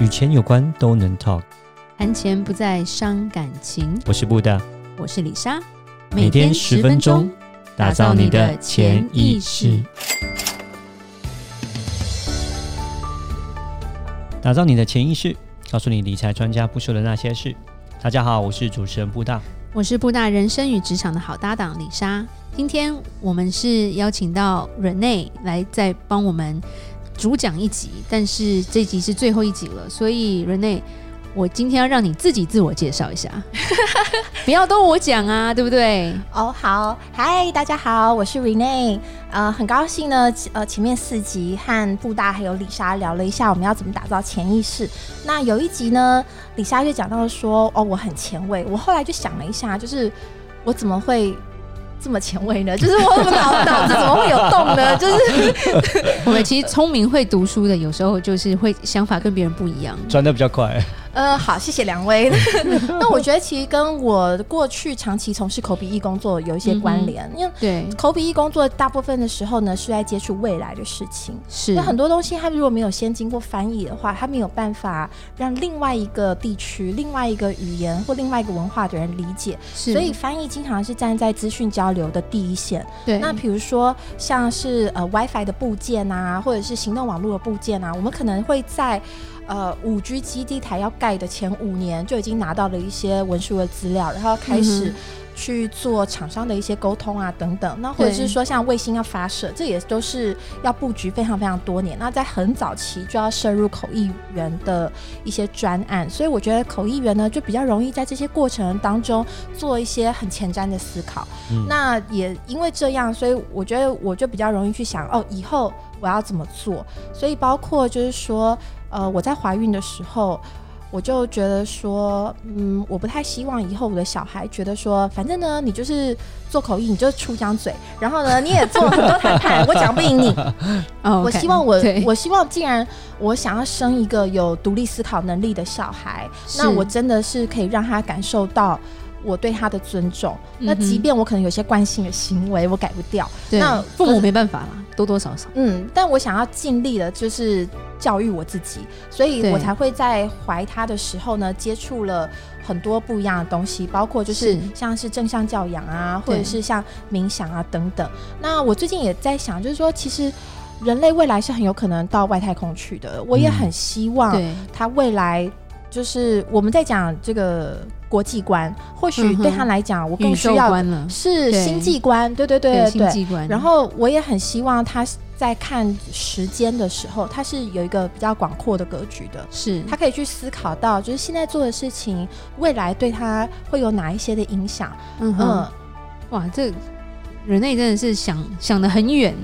与钱有关都能 talk，谈钱不再伤感情。我是布大，我是李莎，每天十分钟，打造你的潜意识，打造你的潜意识，告诉你理财专家不说的那些事。大家好，我是主持人布大，我是布大人生与职场的好搭档李莎。今天我们是邀请到 Renee 来再帮我们。主讲一集，但是这集是最后一集了，所以 Rene，我今天要让你自己自我介绍一下，不要都我讲啊，对不对？哦，好，嗨，大家好，我是 Rene，呃，很高兴呢，呃，前面四集和布大还有李莎聊了一下我们要怎么打造潜意识，那有一集呢，李莎就讲到说，哦，我很前卫，我后来就想了一下，就是我怎么会。这么前卫呢？就是我脑脑子怎么会有洞呢？就是我们其实聪明会读书的，有时候就是会想法跟别人不一样，转的比较快。呃，好，谢谢两位。那我觉得其实跟我过去长期从事口笔译工作有一些关联，嗯、因为对口笔译工作大部分的时候呢是在接触未来的事情，是那很多东西它如果没有先经过翻译的话，它没有办法让另外一个地区、另外一个语言或另外一个文化的人理解，是所以翻译经常是站在资讯交流的第一线。对，那比如说像是呃 WiFi 的部件啊，或者是行动网络的部件啊，我们可能会在。呃，五 G 基地台要盖的前五年就已经拿到了一些文书的资料，然后开始去做厂商的一些沟通啊等等。那或者是说像卫星要发射，这也都是要布局非常非常多年。那在很早期就要涉入口译员的一些专案，所以我觉得口译员呢就比较容易在这些过程当中做一些很前瞻的思考。嗯、那也因为这样，所以我觉得我就比较容易去想哦，以后我要怎么做。所以包括就是说。呃，我在怀孕的时候，我就觉得说，嗯，我不太希望以后我的小孩觉得说，反正呢，你就是做口译，你就出张嘴，然后呢，你也做很多谈判，我讲不赢你。Oh, okay, 我希望我，我希望，既然我想要生一个有独立思考能力的小孩，那我真的是可以让他感受到。我对他的尊重，嗯、那即便我可能有些惯性的行为我改不掉，对那父母没办法了，多多少少。嗯，但我想要尽力的，就是教育我自己，所以我才会在怀他的时候呢，接触了很多不一样的东西，包括就是像是正向教养啊，或者是像冥想啊等等。那我最近也在想，就是说，其实人类未来是很有可能到外太空去的，我也很希望他未来就是我们在讲这个。国际观，或许对他来讲，我更需要是星际观，对对对对，星际观。然后我也很希望他在看时间的时候，他是有一个比较广阔的格局的，是他可以去思考到，就是现在做的事情，未来对他会有哪一些的影响。嗯哼，哇，这。人类真的是想想得很远，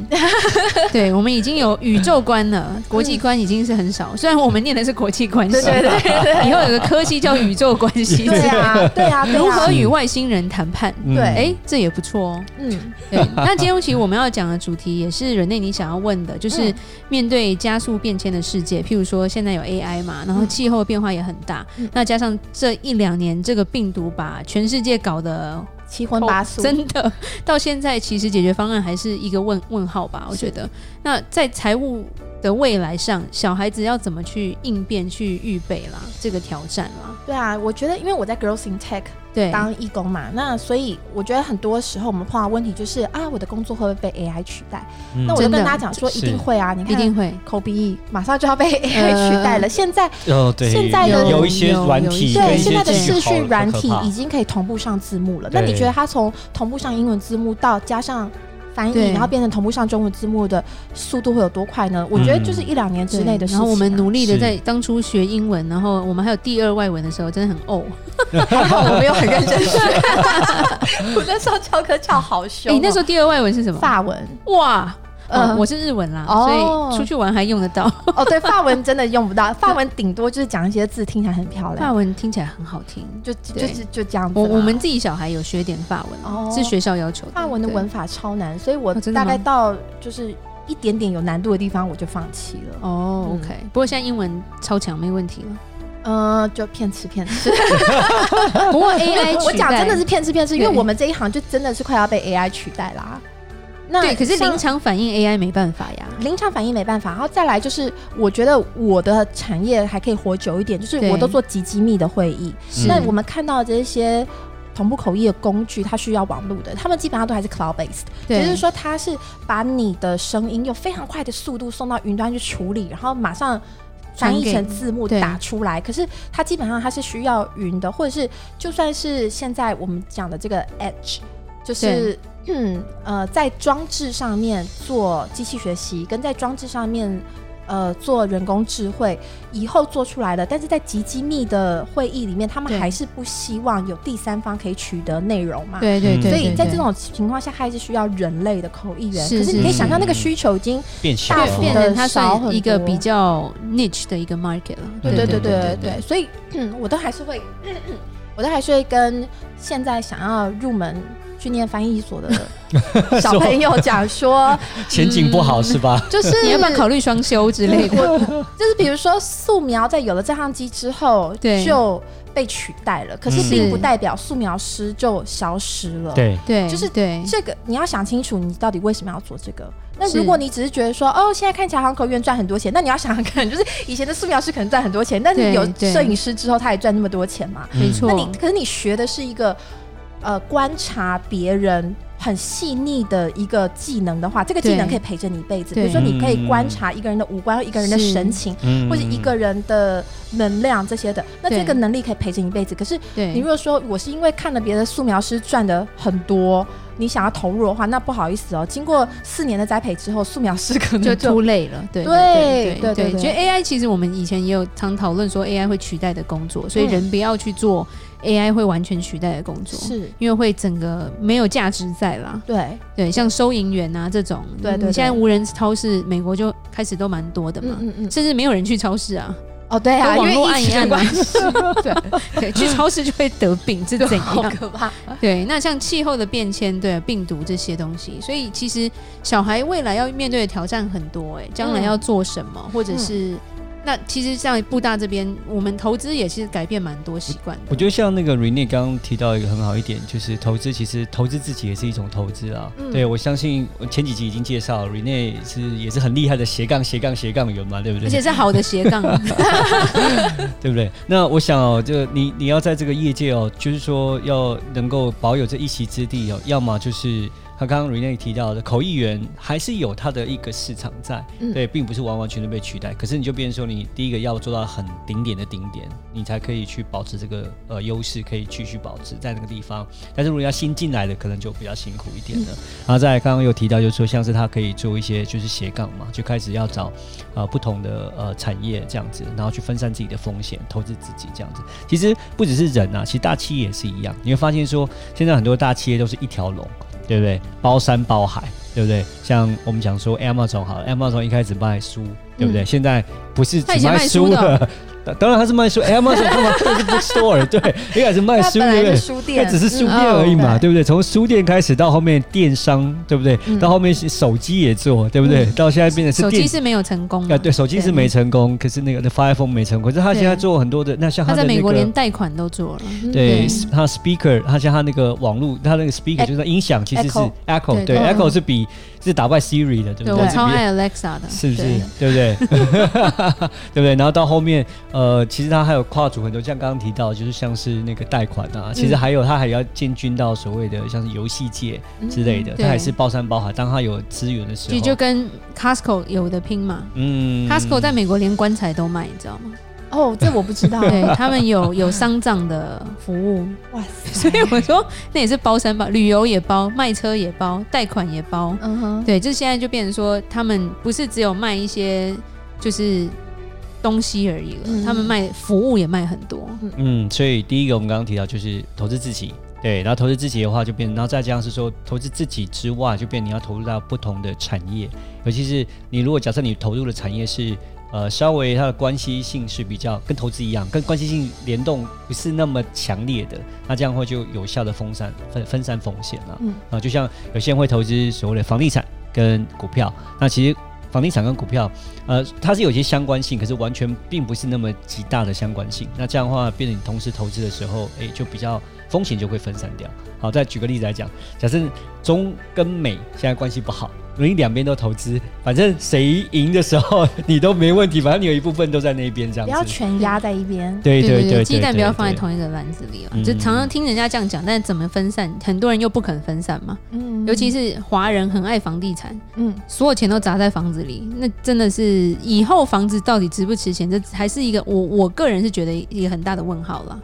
对，我们已经有宇宙观了，国际观已经是很少。虽然我们念的是国际关系，对对对，以后有个科技叫宇宙关系，对啊，对啊，如何与外星人谈判？对，哎，这也不错哦。嗯，对。那今天其实我们要讲的主题也是人类你想要问的，就是面对加速变迁的世界，譬如说现在有 AI 嘛，然后气候变化也很大，那加上这一两年这个病毒把全世界搞得。七荤八素，真的 到现在其实解决方案还是一个问问号吧？我觉得。那在财务的未来上，小孩子要怎么去应变、去预备啦？这个挑战啦。对啊，我觉得因为我在 Girls in Tech 对当义工嘛，那所以我觉得很多时候我们碰到问题就是啊，我的工作会不会被 AI 取代？嗯、那我就跟大家讲说，一定会啊！你看，一定会口笔译马上就要被 AI 取代了。呃、现在，哦、对现在的有一些软体，对现在的视讯软体已经可以同步上字幕了。那你觉得它从同步上英文字幕到加上？翻译，然后变成同步上中文字幕的速度会有多快呢？我觉得就是一两年之内的事情、啊。然后我们努力的在当初学英文，然后我们还有第二外文的时候，真的很哦。还 好我没有很认真学，我那时候翘课翘好凶、哦。你那时候第二外文是什么？法文。哇。嗯，我是日文啦，所以出去玩还用得到。哦，对，法文真的用不到，法文顶多就是讲一些字听起来很漂亮。法文听起来很好听，就就是就这样子。我我们自己小孩有学点法文，是学校要求的。法文的文法超难，所以我大概到就是一点点有难度的地方我就放弃了。哦，OK。不过现在英文超强，没问题了。嗯，就骗吃骗吃。不过 AI，我讲真的是骗吃骗吃，因为我们这一行就真的是快要被 AI 取代啦。那对，可是临场反应 AI 没办法呀，临场反应没办法。然后再来就是，我觉得我的产业还可以活久一点，就是我都做极机密的会议。那我们看到这些同步口译的工具，它需要网络的，他们基本上都还是 cloud based，也就是说它是把你的声音用非常快的速度送到云端去处理，然后马上翻译成字幕打出来。可是它基本上它是需要云的，或者是就算是现在我们讲的这个 edge，就是。嗯，呃，在装置上面做机器学习，跟在装置上面呃做人工智慧，以后做出来的，但是在极机密的会议里面，他们还是不希望有第三方可以取得内容嘛？对对对。所以在这种情况下，还是需要人类的口译员。可是你可以想象，那个需求已经变小了，变成它算一个比较 niche 的一个 market 了。对对对对对对。所以，嗯，我都还是会，我都还是会跟现在想要入门。去念翻译所的 小朋友讲说，前景不好是吧？就是你要不要考虑双休之类的？就是比如说素描在有了照相机之后，就被取代了。可是并不代表素描师就消失了。对对，就是对这个你要想清楚，你到底为什么要做这个？那如果你只是觉得说，哦，现在看起来航口院赚很多钱，那你要想想看，就是 以前的素描师可能赚很多钱，但是有摄影师之后，他也赚那么多钱嘛？没错。那你可是你学的是一个。呃，观察别人很细腻的一个技能的话，这个技能可以陪着你一辈子。比如说，你可以观察一个人的五官、一个人的神情，或者一个人的能量这些的。那这个能力可以陪着你一辈子。可是，你如果说我是因为看了别的素描师赚的很多，你想要投入的话，那不好意思哦。经过四年的栽培之后，素描师可能就秃累了。对对对对，觉得 AI 其实我们以前也有常讨论说 AI 会取代的工作，所以人不要去做。AI 会完全取代的工作，是因为会整个没有价值在啦。对对，像收银员啊这种，对对，现在无人超市，美国就开始都蛮多的嘛，嗯嗯，甚至没有人去超市啊。哦，对啊，网络按一按嘛，对 对，去超市就会得病，这怎样？好可怕。对，那像气候的变迁，对病毒这些东西，所以其实小孩未来要面对的挑战很多，哎，将来要做什么，或者是。那其实像布大这边，我们投资也是改变蛮多习惯的。我觉得像那个 Renee 刚刚提到一个很好一点，就是投资其实投资自己也是一种投资啊。嗯、对，我相信我前几集已经介绍，Renee 是也是很厉害的斜杠斜杠斜杠员嘛，对不对？而且是好的斜杠，对不对？那我想哦，就你你要在这个业界哦，就是说要能够保有这一席之地哦，要么就是。他刚刚 Renee 提到的口译员还是有他的一个市场在，嗯、对，并不是完完全全被取代。可是你就变成说，你第一个要做到很顶点的顶点，你才可以去保持这个呃优势，可以继续保持在那个地方。但是如果要新进来的，可能就比较辛苦一点了。嗯、然后再来刚刚有提到，就是说像是他可以做一些就是斜杠嘛，就开始要找呃不同的呃产业这样子，然后去分散自己的风险，投资自己这样子。其实不只是人啊，其实大企业也是一样。你会发现说，现在很多大企业都是一条龙。对不对？包山包海，对不对？像我们讲说 Amazon 好了，Amazon 一开始卖书，对不对？嗯、现在不是只卖书的。当然他是卖书，Amazon 干嘛？这是 bookstore，对，一开始卖书，对不对？书店，它只是书店而已嘛，对不对？从书店开始到后面电商，对不对？到后面手机也做，对不对？到现在变成是手机是没有成功，啊，对，手机是没成功，可是那个那 Fire Phone 没成功，可是他现在做很多的，那像他在美国连贷款都做了，对，他 Speaker，他像他那个网络，他那个 Speaker 就是音响，其实是 Echo，对，Echo 是比是打败 Siri 的，对不对？我超爱 Alexa 的，是不是？对不对？对不对？然后到后面，呃，其实他。还有跨足很多，像刚刚提到，就是像是那个贷款啊，其实还有他还要进军到所谓的像是游戏界之类的，他还是包山包海。当他有资源的时候，就就跟 Costco 有的拼嘛。嗯，Costco 在美国连棺材都卖，你知道吗？哦，这我不知道。对，他们有有丧葬的服务。哇塞！所以我说那也是包山包，旅游也包，卖车也包，贷款也包。嗯哼。对，这现在就变成说，他们不是只有卖一些，就是。东西而已了，嗯、他们卖服务也卖很多。嗯，所以第一个我们刚刚提到就是投资自己，对，然后投资自己的话就变，然后再加上是说投资自己之外，就变你要投入到不同的产业，尤其是你如果假设你投入的产业是呃稍微它的关系性是比较跟投资一样，跟关系性联动不是那么强烈的，那这样会就有效的分散分分散风险了。嗯，啊，就像有些人会投资所谓的房地产跟股票，那其实。房地产跟股票，呃，它是有些相关性，可是完全并不是那么极大的相关性。那这样的话，变成你同时投资的时候，哎，就比较风险就会分散掉。好，再举个例子来讲，假设中跟美现在关系不好。你两边都投资，反正谁赢的时候你都没问题，反正你有一部分都在那边这样子。不要全压在一边。对对对，鸡蛋不要放在同一个篮子里啊！就常常听人家这样讲，但是怎么分散？很多人又不肯分散嘛。嗯。尤其是华人很爱房地产，嗯，所有钱都砸在房子里，那真的是以后房子到底值不值钱？这还是一个我我个人是觉得一个很大的问号了。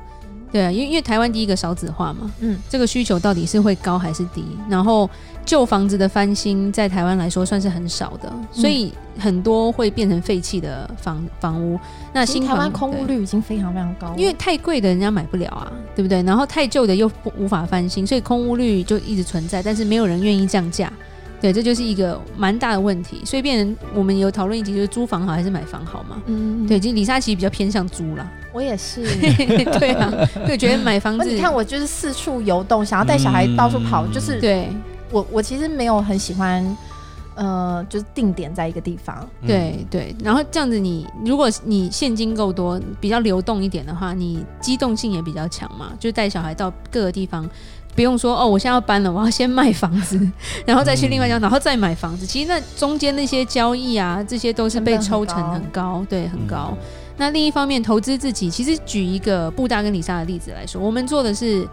对啊，因为因为台湾第一个少子化嘛，嗯，这个需求到底是会高还是低？然后旧房子的翻新在台湾来说算是很少的，所以很多会变成废弃的房房屋。那新台湾空屋率已经非常非常高，因为太贵的人家买不了啊，对不对？然后太旧的又不无法翻新，所以空屋率就一直存在，但是没有人愿意降价。对，这就是一个蛮大的问题，所以变成我们有讨论一集，就是租房好还是买房好嘛？嗯，对，其实李莎其实比较偏向租啦。我也是，对啊，对，觉得买房子，你看我就是四处游动，想要带小孩到处跑，嗯、就是对我我其实没有很喜欢，呃，就是定点在一个地方。对对，然后这样子你，你如果你现金够多，比较流动一点的话，你机动性也比较强嘛，就带小孩到各个地方。不用说哦，我现在要搬了，我要先卖房子，然后再去另外一家，然后再买房子。其实那中间那些交易啊，这些都是被抽成很高，对，很高。嗯、那另一方面，投资自己，其实举一个布大跟李莎的例子来说，我们做的是，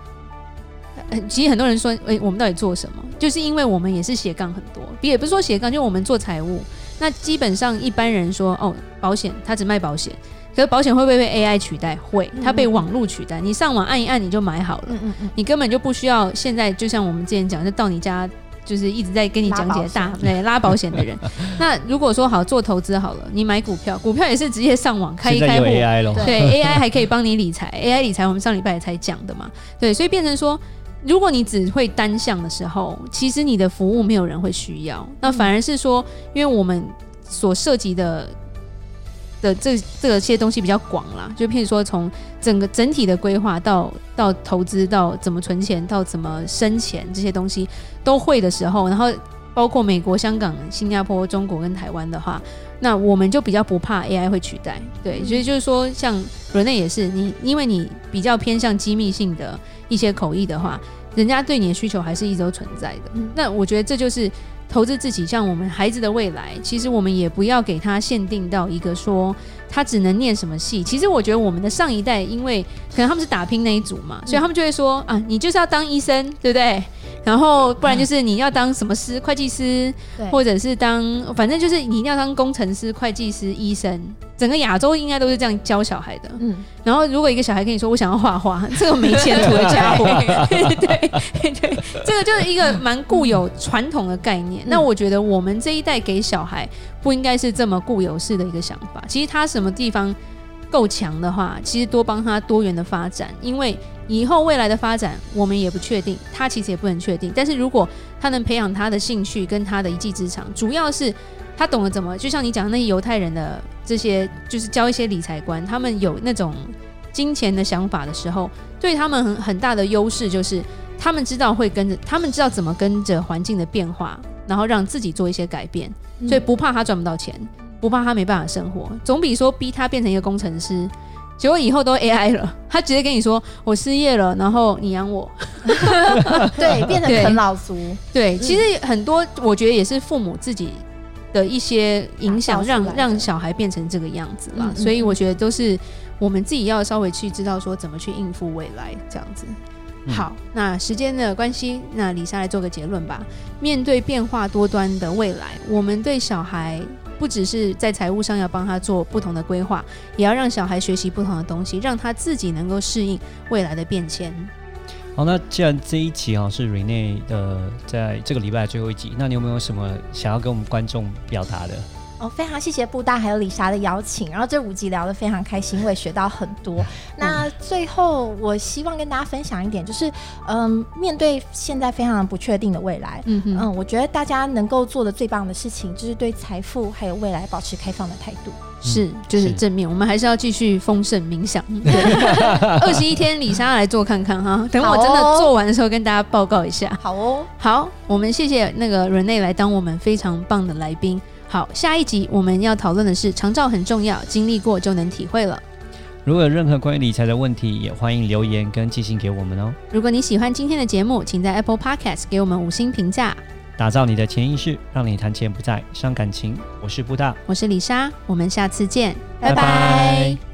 其实很多人说，哎，我们到底做什么？就是因为我们也是斜杠很多，也不是说斜杠，就我们做财务。那基本上一般人说，哦，保险，他只卖保险。可是保险会不会被 AI 取代？会，它被网络取代。你上网按一按，你就买好了。你根本就不需要现在，就像我们之前讲，就到你家，就是一直在跟你讲解大对拉保险的人。那如果说好做投资好了，你买股票，股票也是直接上网开一开户，对 AI 还可以帮你理财。AI 理财我们上礼拜才讲的嘛，对，所以变成说，如果你只会单向的时候，其实你的服务没有人会需要。那反而是说，因为我们所涉及的。的这这些东西比较广啦，就譬如说从整个整体的规划到到投资到怎么存钱到怎么生钱这些东西都会的时候，然后包括美国、香港、新加坡、中国跟台湾的话，那我们就比较不怕 AI 会取代。对，所以就是说，像人类也是你，因为你比较偏向机密性的一些口译的话，人家对你的需求还是一直都存在的。那我觉得这就是。投资自己，像我们孩子的未来，其实我们也不要给他限定到一个说他只能念什么系。其实我觉得我们的上一代，因为可能他们是打拼那一组嘛，所以他们就会说啊，你就是要当医生，对不对？然后不然就是你要当什么师，会计师，或者是当，反正就是你一定要当工程师、会计师、医生。整个亚洲应该都是这样教小孩的。嗯，然后如果一个小孩跟你说我想要画画，这个没前途的家伙，对对对，这个就是一个蛮固有传统的概念。那我觉得我们这一代给小孩不应该是这么固有式的一个想法。其实他什么地方够强的话，其实多帮他多元的发展，因为。以后未来的发展，我们也不确定，他其实也不能确定。但是如果他能培养他的兴趣跟他的一技之长，主要是他懂得怎么，就像你讲的那些犹太人的这些，就是教一些理财观，他们有那种金钱的想法的时候，对他们很很大的优势就是他们知道会跟着，他们知道怎么跟着环境的变化，然后让自己做一些改变，所以不怕他赚不到钱，不怕他没办法生活，总比说逼他变成一个工程师。结果以后都 AI 了，他直接跟你说我失业了，然后你养我，对，变成啃老族。对，其实很多我觉得也是父母自己的一些影响，让让小孩变成这个样子了。所以我觉得都是我们自己要稍微去知道说怎么去应付未来这样子。好，那时间的关系，那李莎来做个结论吧。面对变化多端的未来，我们对小孩。不只是在财务上要帮他做不同的规划，也要让小孩学习不同的东西，让他自己能够适应未来的变迁。好，那既然这一集啊是 Rene 的在这个礼拜最后一集，那你有没有什么想要跟我们观众表达的？哦，非常谢谢布大还有李莎的邀请，然后这五集聊得非常开心，我也学到很多。那最后，我希望跟大家分享一点，就是嗯，面对现在非常不确定的未来，嗯嗯，我觉得大家能够做的最棒的事情，就是对财富还有未来保持开放的态度。是，就是正面，我们还是要继续丰盛冥想。对，二十一天，李莎来做看看哈，等我真的做完的时候跟大家报告一下。好哦，好，我们谢谢那个 Renee 来当我们非常棒的来宾。好，下一集我们要讨论的是长照很重要，经历过就能体会了。如果有任何关于理财的问题，也欢迎留言跟寄信给我们哦。如果你喜欢今天的节目，请在 Apple Podcast 给我们五星评价。打造你的潜意识，让你谈钱不再伤感情。我是布大，我是李莎，我们下次见，拜拜。拜拜。